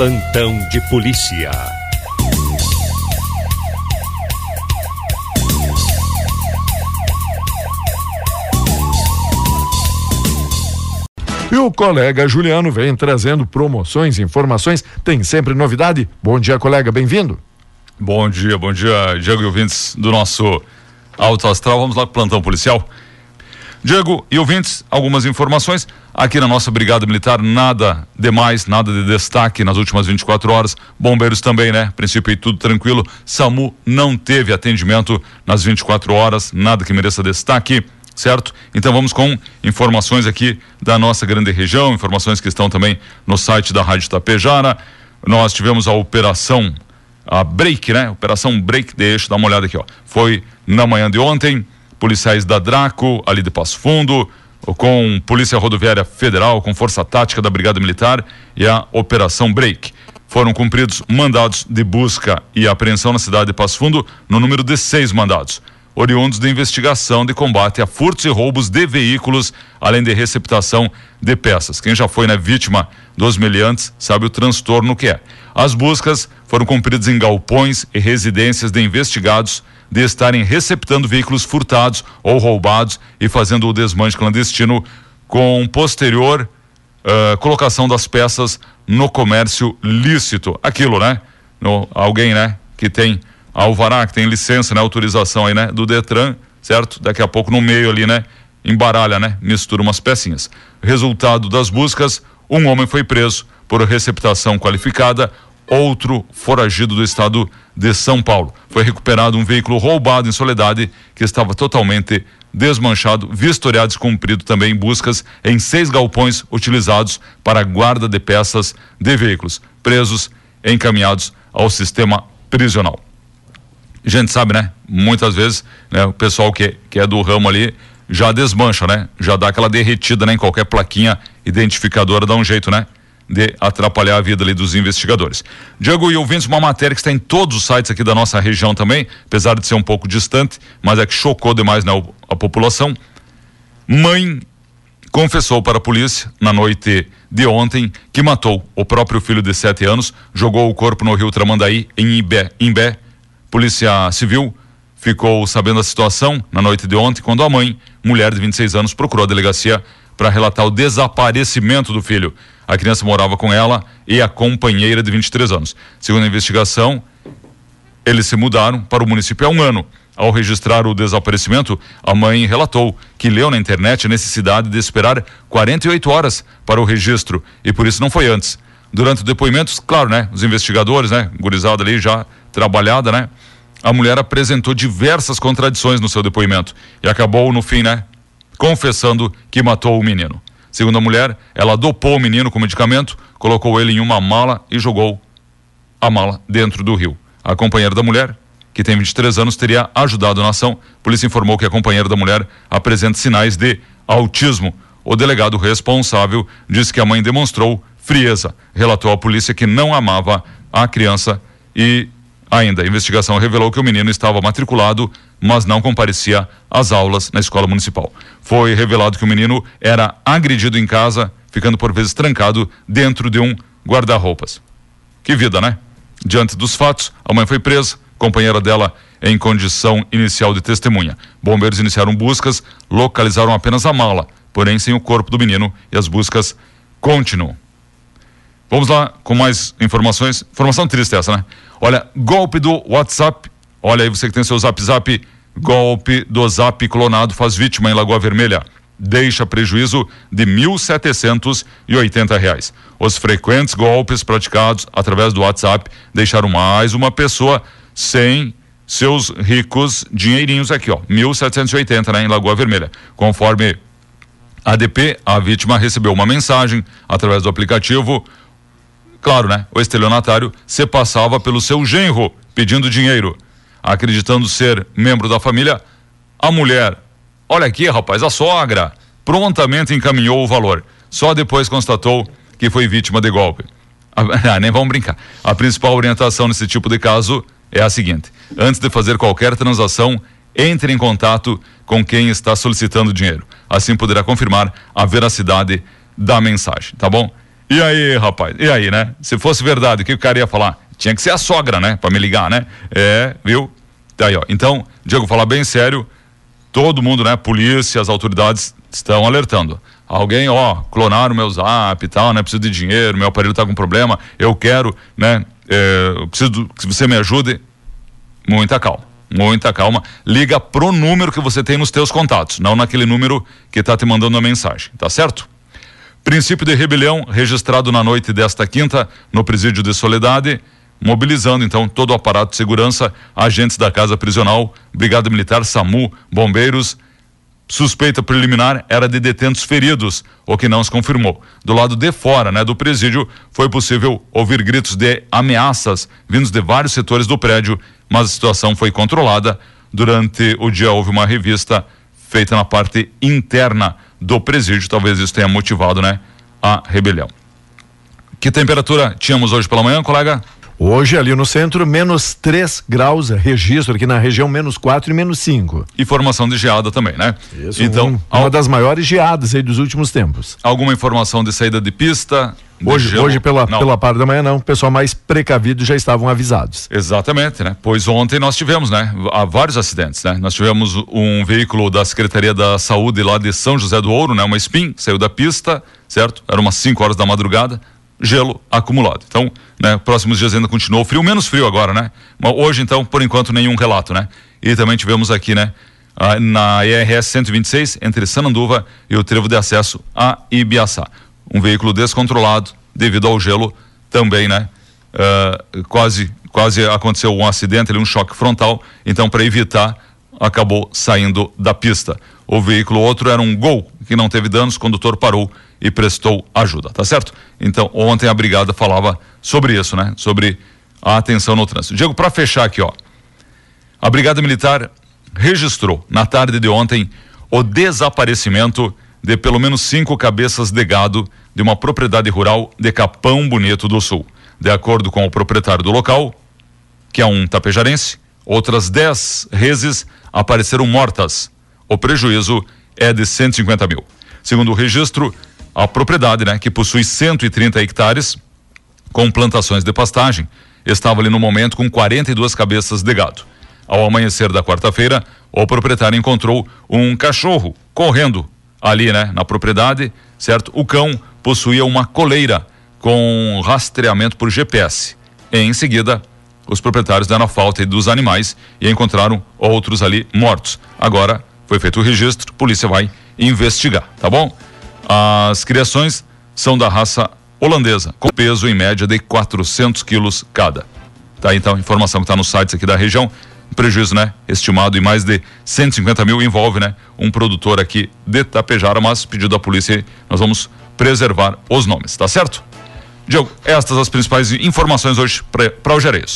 Plantão de polícia. E o colega Juliano vem trazendo promoções, informações, tem sempre novidade. Bom dia, colega, bem-vindo. Bom dia, bom dia, Diego e ouvintes do nosso Alto Astral. Vamos lá para o plantão policial. Diego e ouvintes, algumas informações. Aqui na nossa Brigada Militar, nada demais, nada de destaque nas últimas 24 horas. Bombeiros também, né? Princípio tudo tranquilo. SAMU não teve atendimento nas 24 horas, nada que mereça destaque certo? Então vamos com informações aqui da nossa grande região, informações que estão também no site da Rádio Tapejara. Nós tivemos a operação a Break, né? Operação Break, deixa eu dar uma olhada aqui, ó. Foi na manhã de ontem, policiais da Draco, ali de Passo Fundo, com Polícia Rodoviária Federal, com Força Tática da Brigada Militar e a Operação Break. Foram cumpridos mandados de busca e apreensão na cidade de Passo Fundo, no número de seis mandados oriundos da investigação de combate a furtos e roubos de veículos, além de receptação de peças. Quem já foi né, vítima dos meliantes sabe o transtorno que é. As buscas foram cumpridas em galpões e residências de investigados de estarem receptando veículos furtados ou roubados e fazendo o desmanche clandestino com posterior uh, colocação das peças no comércio lícito. Aquilo, né? No, alguém, né? Que tem Alvará, que tem licença, né, autorização aí, né, do Detran, certo? Daqui a pouco no meio ali, né, embaralha, né, mistura umas pecinhas. Resultado das buscas, um homem foi preso por receptação qualificada, outro foragido do estado de São Paulo. Foi recuperado um veículo roubado em Soledade que estava totalmente desmanchado, vistoriado e cumprido também buscas em seis galpões utilizados para guarda de peças de veículos, presos encaminhados ao sistema prisional a gente sabe, né? Muitas vezes, né, o pessoal que, que é do ramo ali já desmancha, né? Já dá aquela derretida, né? Em qualquer plaquinha identificadora dá um jeito, né? De atrapalhar a vida ali dos investigadores. Diego e ouvintes, uma matéria que está em todos os sites aqui da nossa região também, apesar de ser um pouco distante, mas é que chocou demais né, a população. Mãe confessou para a polícia na noite de ontem que matou o próprio filho de sete anos, jogou o corpo no rio Tramandaí, em Imbé, Imbé Polícia Civil ficou sabendo da situação na noite de ontem, quando a mãe, mulher de 26 anos, procurou a delegacia para relatar o desaparecimento do filho. A criança morava com ela e a companheira de 23 anos. Segundo a investigação, eles se mudaram para o município há um ano. Ao registrar o desaparecimento, a mãe relatou que leu na internet a necessidade de esperar 48 horas para o registro e por isso não foi antes. Durante o depoimento, claro, né? Os investigadores, né? Gurizada ali já trabalhada, né? A mulher apresentou diversas contradições no seu depoimento e acabou, no fim, né? Confessando que matou o menino. Segundo a mulher, ela dopou o menino com medicamento, colocou ele em uma mala e jogou a mala dentro do rio. A companheira da mulher, que tem 23 anos, teria ajudado na ação. A polícia informou que a companheira da mulher apresenta sinais de autismo. O delegado responsável disse que a mãe demonstrou frieza. Relatou à polícia que não amava a criança e Ainda, a investigação revelou que o menino estava matriculado, mas não comparecia às aulas na escola municipal. Foi revelado que o menino era agredido em casa, ficando por vezes trancado dentro de um guarda-roupas. Que vida, né? Diante dos fatos, a mãe foi presa, companheira dela em condição inicial de testemunha. Bombeiros iniciaram buscas, localizaram apenas a mala, porém sem o corpo do menino, e as buscas continuam. Vamos lá com mais informações. Informação triste essa, né? Olha, golpe do WhatsApp. Olha aí, você que tem seu zap zap. Golpe do zap clonado faz vítima em Lagoa Vermelha. Deixa prejuízo de R$ 1.780. Os frequentes golpes praticados através do WhatsApp deixaram mais uma pessoa sem seus ricos dinheirinhos aqui, ó. 1.780, né, em Lagoa Vermelha. Conforme ADP, a vítima recebeu uma mensagem através do aplicativo Claro, né? O estelionatário se passava pelo seu genro pedindo dinheiro. Acreditando ser membro da família, a mulher, olha aqui, rapaz, a sogra, prontamente encaminhou o valor. Só depois constatou que foi vítima de golpe. Ah, nem vamos brincar. A principal orientação nesse tipo de caso é a seguinte: antes de fazer qualquer transação, entre em contato com quem está solicitando dinheiro. Assim poderá confirmar a veracidade da mensagem, tá bom? E aí, rapaz? E aí, né? Se fosse verdade, o que o cara ia falar? Tinha que ser a sogra, né? Pra me ligar, né? É, viu? Aí, ó. Então, Diego, falar bem sério, todo mundo, né? Polícia, as autoridades estão alertando. Alguém, ó, clonaram meu zap e tal, né? Preciso de dinheiro, meu aparelho tá com problema, eu quero, né? É, eu preciso que você me ajude. Muita calma, muita calma. Liga pro número que você tem nos teus contatos, não naquele número que tá te mandando a mensagem, tá certo? Princípio de rebelião registrado na noite desta quinta no presídio de Soledade, mobilizando então todo o aparato de segurança, agentes da casa prisional, Brigada Militar, SAMU, bombeiros. Suspeita preliminar era de detentos feridos, o que não se confirmou. Do lado de fora, né, do presídio, foi possível ouvir gritos de ameaças vindos de vários setores do prédio, mas a situação foi controlada. Durante o dia houve uma revista feita na parte interna do presídio. Talvez isso tenha motivado, né, a rebelião. Que temperatura tínhamos hoje pela manhã, colega? Hoje ali no centro, menos 3 graus, registro aqui na região, menos 4 e menos 5. E formação de geada também, né? Isso, então, um, uma das maiores geadas aí dos últimos tempos. Alguma informação de saída de pista? Hoje, hoje pela, pela parte da manhã não, o pessoal mais precavido já estavam avisados. Exatamente, né? Pois ontem nós tivemos, né? Há vários acidentes, né? Nós tivemos um veículo da Secretaria da Saúde lá de São José do Ouro, né? Uma SPIN, saiu da pista, certo? Era umas 5 horas da madrugada, gelo acumulado. Então, né? Próximos dias ainda continuou frio, menos frio agora, né? Mas hoje, então, por enquanto, nenhum relato, né? E também tivemos aqui, né? Na IRS 126, entre Sananduva e o trevo de acesso a Ibiaçá um veículo descontrolado devido ao gelo também, né? Uh, quase, quase aconteceu um acidente, um choque frontal. Então, para evitar, acabou saindo da pista. O veículo outro era um Gol que não teve danos, o condutor parou e prestou ajuda, tá certo? Então, ontem a brigada falava sobre isso, né? Sobre a atenção no trânsito. Diego, para fechar aqui, ó. A Brigada Militar registrou na tarde de ontem o desaparecimento de pelo menos cinco cabeças de gado de uma propriedade rural de Capão Bonito do Sul. De acordo com o proprietário do local, que é um tapejarense, outras dez reses apareceram mortas. O prejuízo é de 150 mil. Segundo o registro, a propriedade, né, que possui 130 hectares, com plantações de pastagem, estava ali no momento com 42 cabeças de gado. Ao amanhecer da quarta-feira, o proprietário encontrou um cachorro correndo ali, né, na propriedade, certo? O cão possuía uma coleira com rastreamento por GPS. Em seguida, os proprietários deram a falta dos animais e encontraram outros ali mortos. Agora foi feito o registro, a polícia vai investigar, tá bom? As criações são da raça holandesa, com peso em média de 400 quilos cada. Tá então, informação que está nos sites aqui da região prejuízo, né? Estimado em mais de 150 mil envolve, né? Um produtor aqui de Tapejara, mas pedido da polícia, nós vamos preservar os nomes, tá certo? Diogo, estas as principais informações hoje para o Jerez.